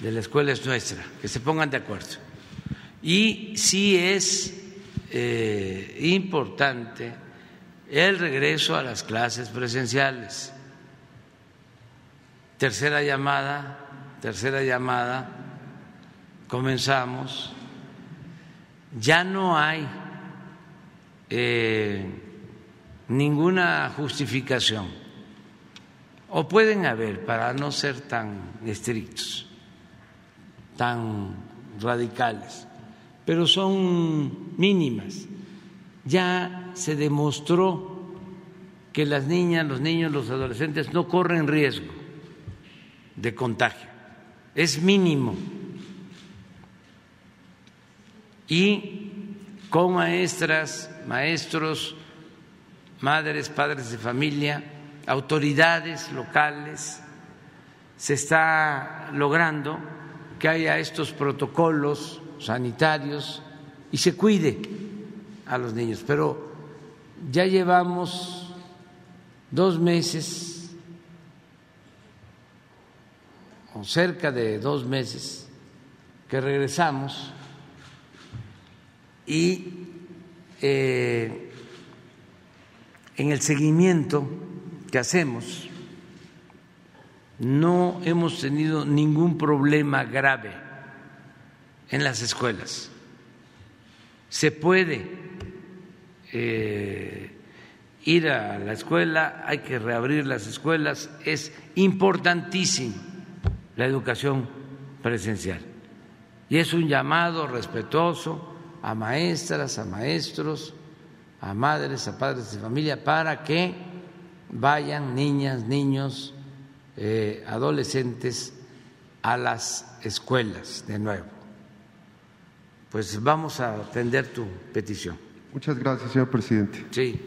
de la escuela es nuestra, que se pongan de acuerdo. Y sí es eh, importante el regreso a las clases presenciales. Tercera llamada tercera llamada, comenzamos, ya no hay eh, ninguna justificación, o pueden haber para no ser tan estrictos, tan radicales, pero son mínimas. Ya se demostró que las niñas, los niños, los adolescentes no corren riesgo de contagio es mínimo. Y con maestras, maestros madres, padres de familia, autoridades locales, se está logrando que haya estos protocolos sanitarios y se cuide a los niños. Pero ya llevamos dos meses cerca de dos meses que regresamos y eh, en el seguimiento que hacemos no hemos tenido ningún problema grave en las escuelas. Se puede eh, ir a la escuela, hay que reabrir las escuelas, es importantísimo la educación presencial. Y es un llamado respetuoso a maestras, a maestros, a madres, a padres de familia, para que vayan niñas, niños, eh, adolescentes a las escuelas de nuevo. Pues vamos a atender tu petición. Muchas gracias, señor presidente. Sí,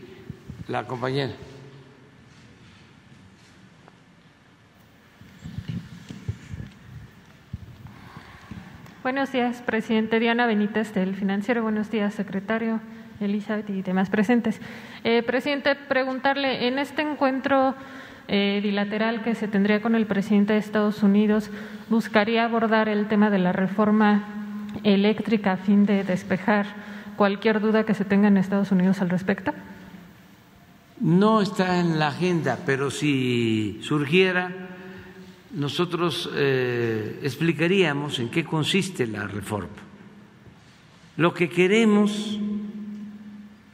la compañera. Buenos días, presidente Diana Benítez del Financiero. Buenos días, secretario Elizabeth y demás presentes. Eh, presidente, preguntarle, en este encuentro eh, bilateral que se tendría con el presidente de Estados Unidos, ¿buscaría abordar el tema de la reforma eléctrica a fin de despejar cualquier duda que se tenga en Estados Unidos al respecto? No está en la agenda, pero si surgiera nosotros eh, explicaríamos en qué consiste la reforma. Lo que queremos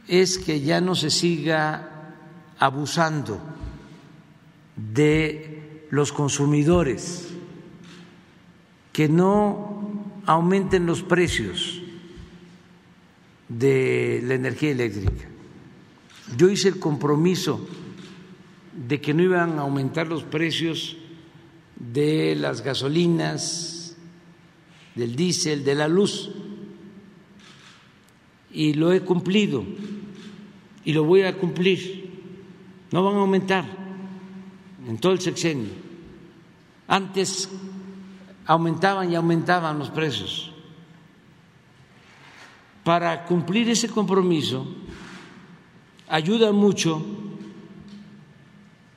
es que ya no se siga abusando de los consumidores, que no aumenten los precios de la energía eléctrica. Yo hice el compromiso de que no iban a aumentar los precios de las gasolinas, del diésel, de la luz. Y lo he cumplido y lo voy a cumplir. No van a aumentar en todo el sexenio. Antes aumentaban y aumentaban los precios. Para cumplir ese compromiso ayuda mucho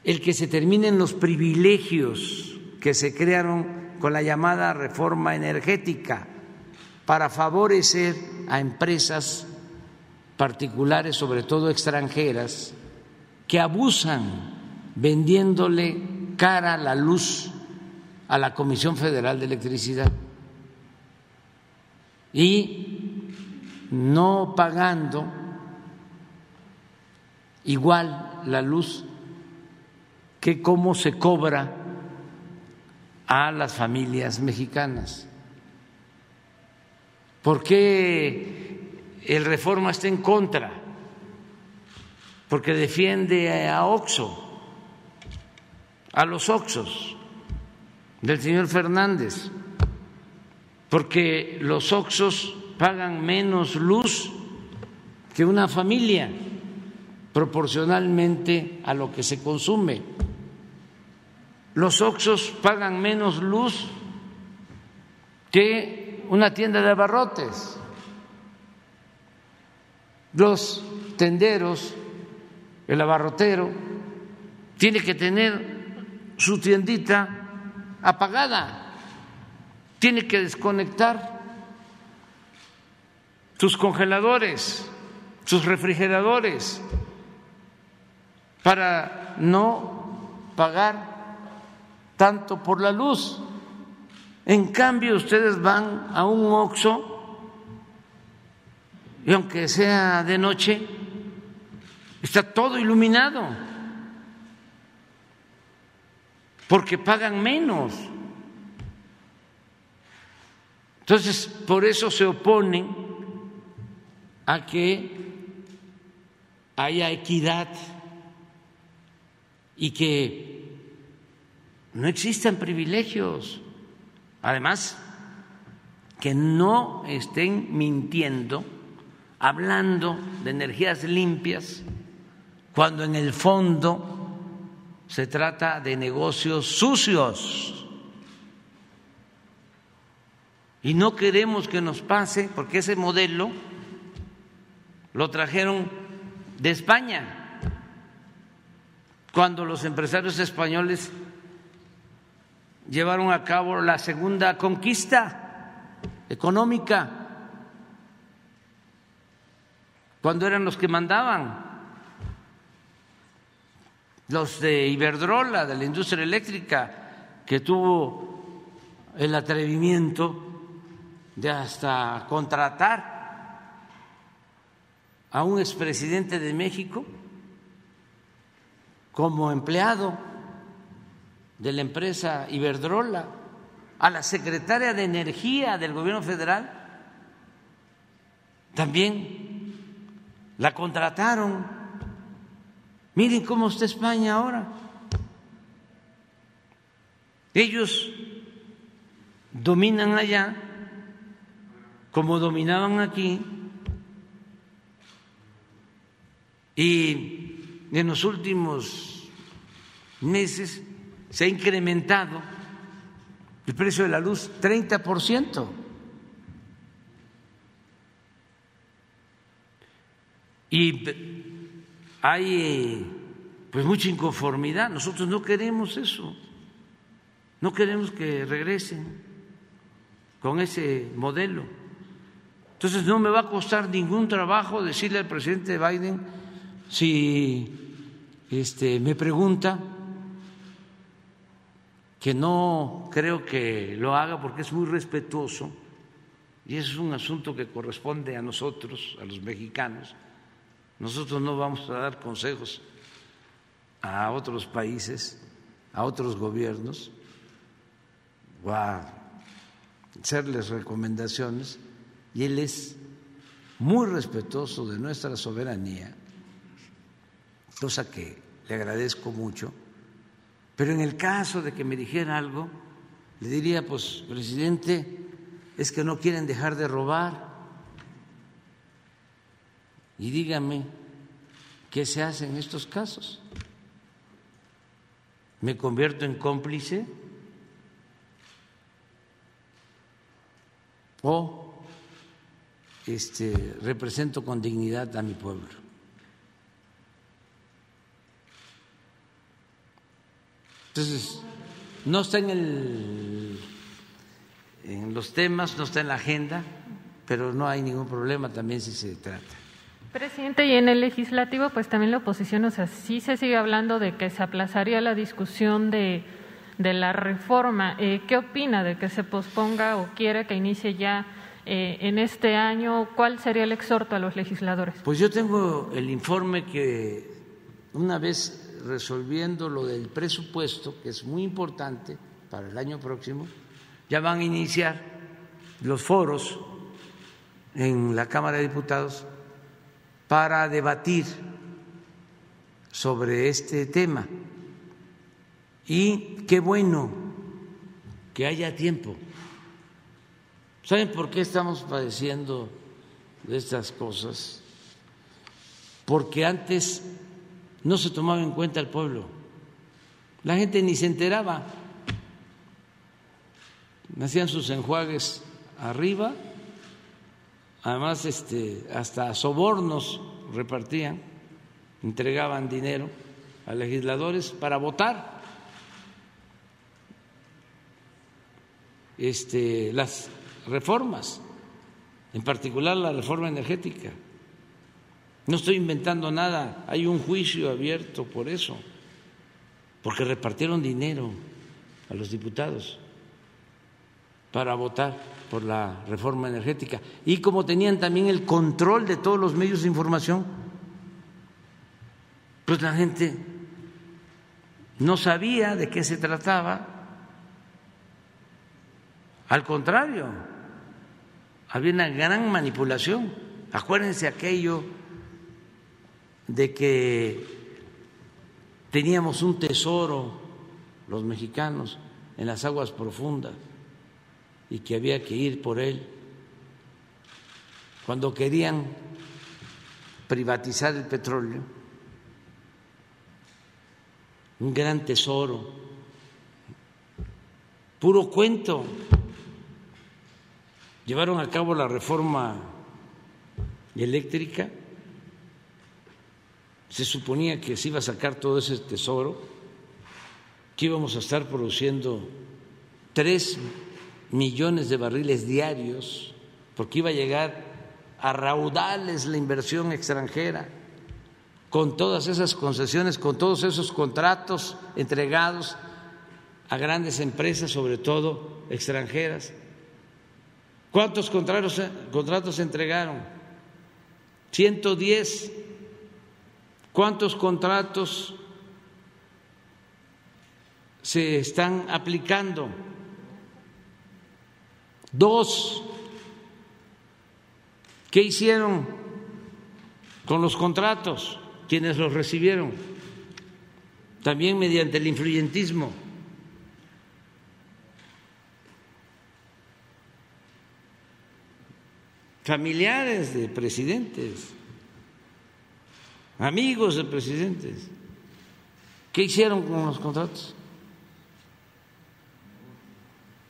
el que se terminen los privilegios que se crearon con la llamada reforma energética para favorecer a empresas particulares, sobre todo extranjeras, que abusan vendiéndole cara la luz a la Comisión Federal de Electricidad. Y no pagando igual la luz que como se cobra a las familias mexicanas. ¿Por qué el Reforma está en contra? Porque defiende a Oxo, a los Oxos del señor Fernández, porque los Oxos pagan menos luz que una familia proporcionalmente a lo que se consume los Oxos pagan menos luz que una tienda de abarrotes. Los tenderos, el abarrotero, tiene que tener su tiendita apagada, tiene que desconectar sus congeladores, sus refrigeradores, para no pagar tanto por la luz. En cambio, ustedes van a un oxo y aunque sea de noche, está todo iluminado, porque pagan menos. Entonces, por eso se oponen a que haya equidad y que no existen privilegios. Además, que no estén mintiendo, hablando de energías limpias, cuando en el fondo se trata de negocios sucios. Y no queremos que nos pase, porque ese modelo lo trajeron de España, cuando los empresarios españoles llevaron a cabo la segunda conquista económica, cuando eran los que mandaban, los de Iberdrola, de la industria eléctrica, que tuvo el atrevimiento de hasta contratar a un expresidente de México como empleado de la empresa Iberdrola, a la secretaria de Energía del gobierno federal, también la contrataron. Miren cómo está España ahora. Ellos dominan allá como dominaban aquí y en los últimos meses se ha incrementado el precio de la luz 30%. Y hay pues mucha inconformidad. Nosotros no queremos eso. No queremos que regresen con ese modelo. Entonces no me va a costar ningún trabajo decirle al presidente Biden si este, me pregunta que no creo que lo haga porque es muy respetuoso y es un asunto que corresponde a nosotros, a los mexicanos. Nosotros no vamos a dar consejos a otros países, a otros gobiernos, o a hacerles recomendaciones y él es muy respetuoso de nuestra soberanía, cosa que le agradezco mucho, pero en el caso de que me dijera algo, le diría, pues, presidente, es que no quieren dejar de robar. Y dígame, ¿qué se hace en estos casos? ¿Me convierto en cómplice? ¿O este, represento con dignidad a mi pueblo. Entonces, no está en, el, en los temas, no está en la agenda, pero no hay ningún problema también si se trata. Presidente, y en el legislativo, pues también la oposición, o sea, sí se sigue hablando de que se aplazaría la discusión de, de la reforma. Eh, ¿Qué opina de que se posponga o quiere que inicie ya eh, en este año, ¿cuál sería el exhorto a los legisladores? Pues yo tengo el informe que una vez resolviendo lo del presupuesto, que es muy importante para el año próximo, ya van a iniciar los foros en la Cámara de Diputados para debatir sobre este tema. Y qué bueno que haya tiempo ¿Saben por qué estamos padeciendo de estas cosas? Porque antes no se tomaba en cuenta el pueblo. La gente ni se enteraba. Hacían sus enjuagues arriba, además este, hasta sobornos repartían, entregaban dinero a legisladores para votar. Este, las reformas, en particular la reforma energética. No estoy inventando nada, hay un juicio abierto por eso, porque repartieron dinero a los diputados para votar por la reforma energética. Y como tenían también el control de todos los medios de información, pues la gente no sabía de qué se trataba. Al contrario, había una gran manipulación. Acuérdense aquello de que teníamos un tesoro los mexicanos en las aguas profundas y que había que ir por él. Cuando querían privatizar el petróleo, un gran tesoro, puro cuento. Llevaron a cabo la reforma eléctrica, se suponía que se iba a sacar todo ese tesoro, que íbamos a estar produciendo tres millones de barriles diarios, porque iba a llegar a raudales la inversión extranjera, con todas esas concesiones, con todos esos contratos entregados a grandes empresas, sobre todo extranjeras. ¿Cuántos contratos, contratos entregaron? 110. ¿Cuántos contratos se están aplicando? Dos. ¿Qué hicieron con los contratos quienes los recibieron? También mediante el influyentismo. Familiares de presidentes, amigos de presidentes. ¿Qué hicieron con los contratos?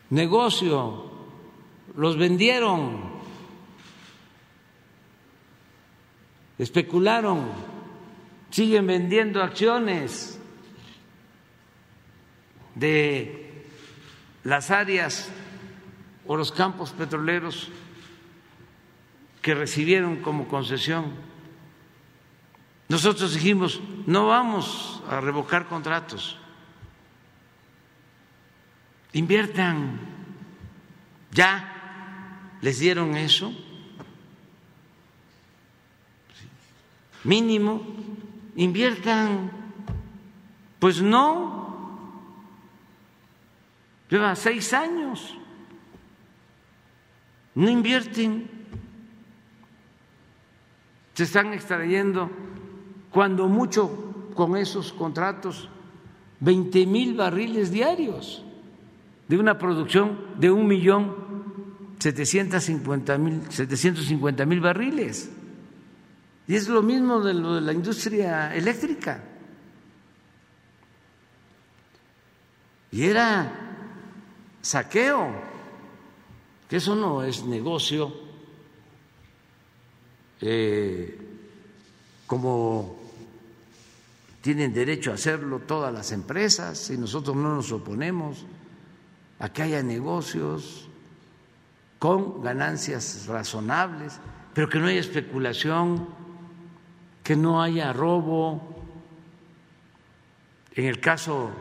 Negocio, los vendieron. especularon, siguen vendiendo acciones de las áreas o los campos petroleros que recibieron como concesión. Nosotros dijimos, no vamos a revocar contratos, inviertan, ya les dieron eso mínimo, inviertan. Pues no, lleva seis años, no invierten, se están extrayendo cuando mucho con esos contratos 20 mil barriles diarios de una producción de un millón cincuenta mil barriles. Y es lo mismo de lo de la industria eléctrica. Y era saqueo, que eso no es negocio eh, como tienen derecho a hacerlo todas las empresas y nosotros no nos oponemos a que haya negocios con ganancias razonables, pero que no haya especulación que no haya robo. En el caso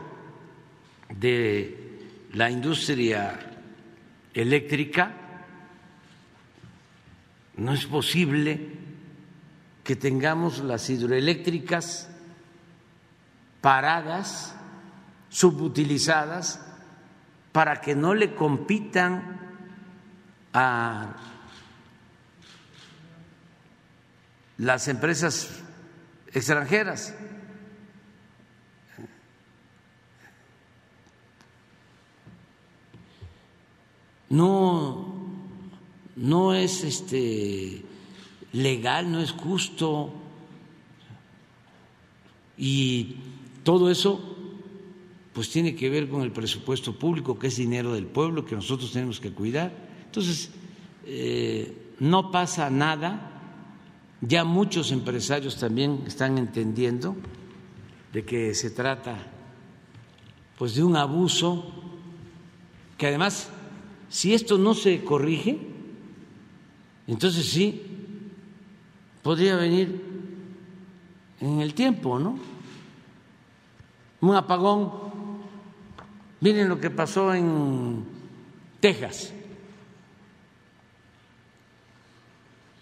de la industria eléctrica, no es posible que tengamos las hidroeléctricas paradas, subutilizadas, para que no le compitan a las empresas extranjeras. No, no es este legal, no es justo. Y todo eso pues tiene que ver con el presupuesto público, que es dinero del pueblo, que nosotros tenemos que cuidar. Entonces, eh, no pasa nada ya muchos empresarios también están entendiendo de que se trata pues de un abuso que además si esto no se corrige entonces sí podría venir en el tiempo, ¿no? Un apagón. Miren lo que pasó en Texas.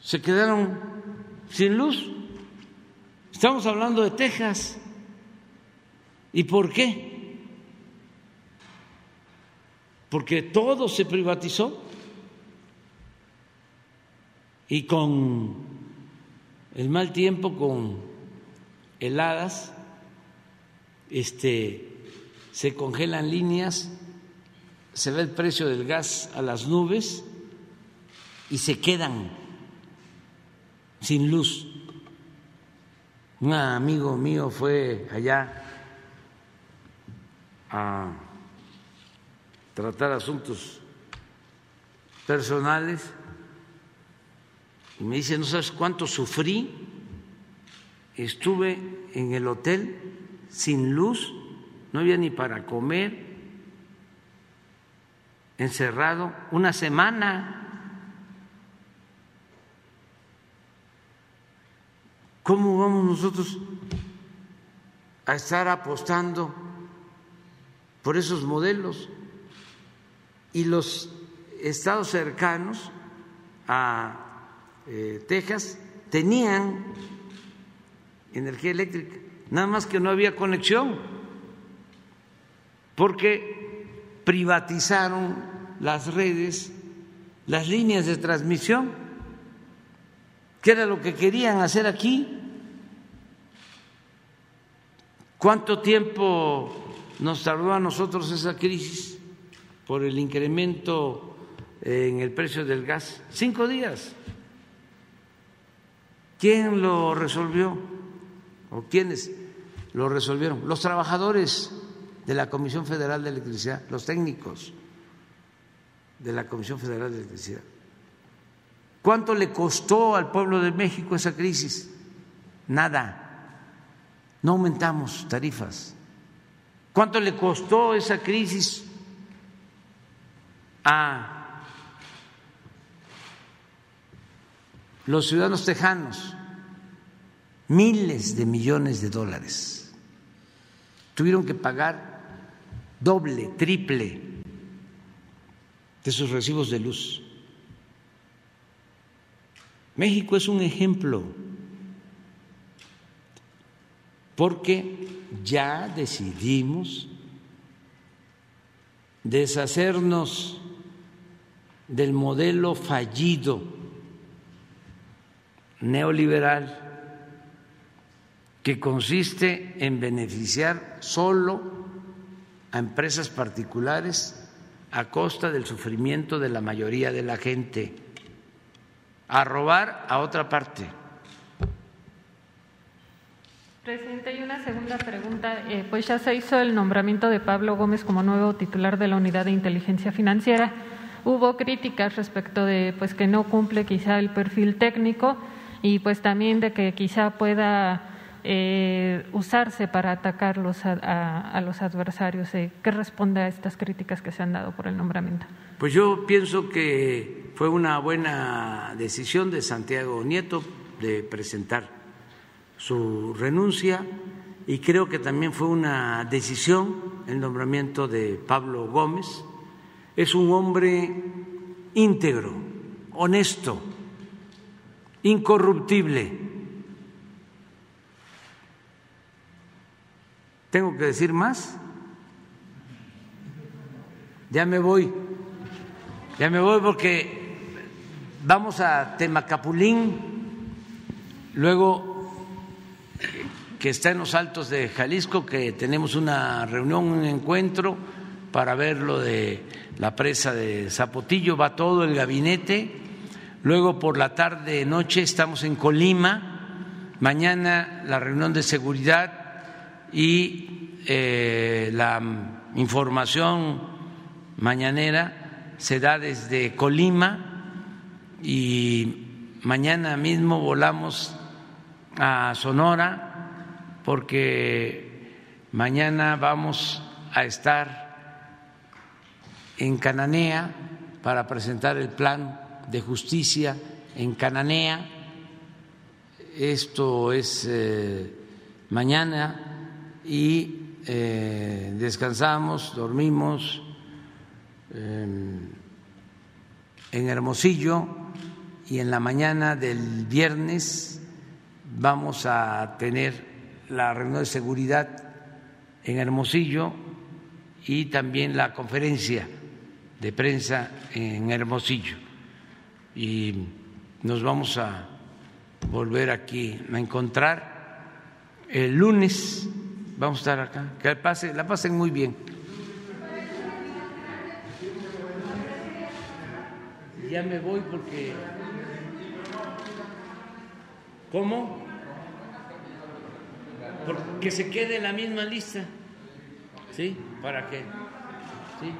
Se quedaron sin luz. Estamos hablando de Texas. ¿Y por qué? Porque todo se privatizó y con el mal tiempo, con heladas, este, se congelan líneas, se ve el precio del gas a las nubes y se quedan sin luz. Un amigo mío fue allá a tratar asuntos personales y me dice, no sabes cuánto sufrí, estuve en el hotel sin luz, no había ni para comer, encerrado una semana. ¿Cómo vamos nosotros a estar apostando por esos modelos? Y los estados cercanos a eh, Texas tenían energía eléctrica, nada más que no había conexión, porque privatizaron las redes, las líneas de transmisión, que era lo que querían hacer aquí. ¿Cuánto tiempo nos tardó a nosotros esa crisis por el incremento en el precio del gas? Cinco días. ¿Quién lo resolvió? ¿O quiénes lo resolvieron? Los trabajadores de la Comisión Federal de Electricidad, los técnicos de la Comisión Federal de Electricidad. ¿Cuánto le costó al pueblo de México esa crisis? Nada. No aumentamos tarifas. ¿Cuánto le costó esa crisis a los ciudadanos tejanos? Miles de millones de dólares. Tuvieron que pagar doble, triple de sus recibos de luz. México es un ejemplo porque ya decidimos deshacernos del modelo fallido neoliberal que consiste en beneficiar solo a empresas particulares a costa del sufrimiento de la mayoría de la gente, a robar a otra parte. Presidente, hay una segunda pregunta. Eh, pues ya se hizo el nombramiento de Pablo Gómez como nuevo titular de la Unidad de Inteligencia Financiera. Hubo críticas respecto de pues que no cumple quizá el perfil técnico y pues también de que quizá pueda eh, usarse para atacarlos a, los adversarios. Eh, ¿Qué responde a estas críticas que se han dado por el nombramiento? Pues yo pienso que fue una buena decisión de Santiago Nieto de presentar su renuncia y creo que también fue una decisión el nombramiento de Pablo Gómez. Es un hombre íntegro, honesto, incorruptible ¿Tengo que decir más? Ya me voy, ya me voy porque vamos a Temacapulín, luego que está en los altos de Jalisco, que tenemos una reunión, un encuentro para ver lo de la presa de Zapotillo, va todo el gabinete, luego por la tarde, noche estamos en Colima, mañana la reunión de seguridad y eh, la información mañanera se da desde Colima y mañana mismo volamos a Sonora porque mañana vamos a estar en Cananea para presentar el plan de justicia en Cananea. Esto es eh, mañana y eh, descansamos, dormimos em, en Hermosillo y en la mañana del viernes vamos a tener la reunión de seguridad en Hermosillo y también la conferencia de prensa en Hermosillo. Y nos vamos a volver aquí a encontrar el lunes vamos a estar acá. Que la pasen muy bien. Ya me voy porque. ¿Cómo? Porque se quede la misma lista. ¿Sí? ¿Para qué? ¿Sí?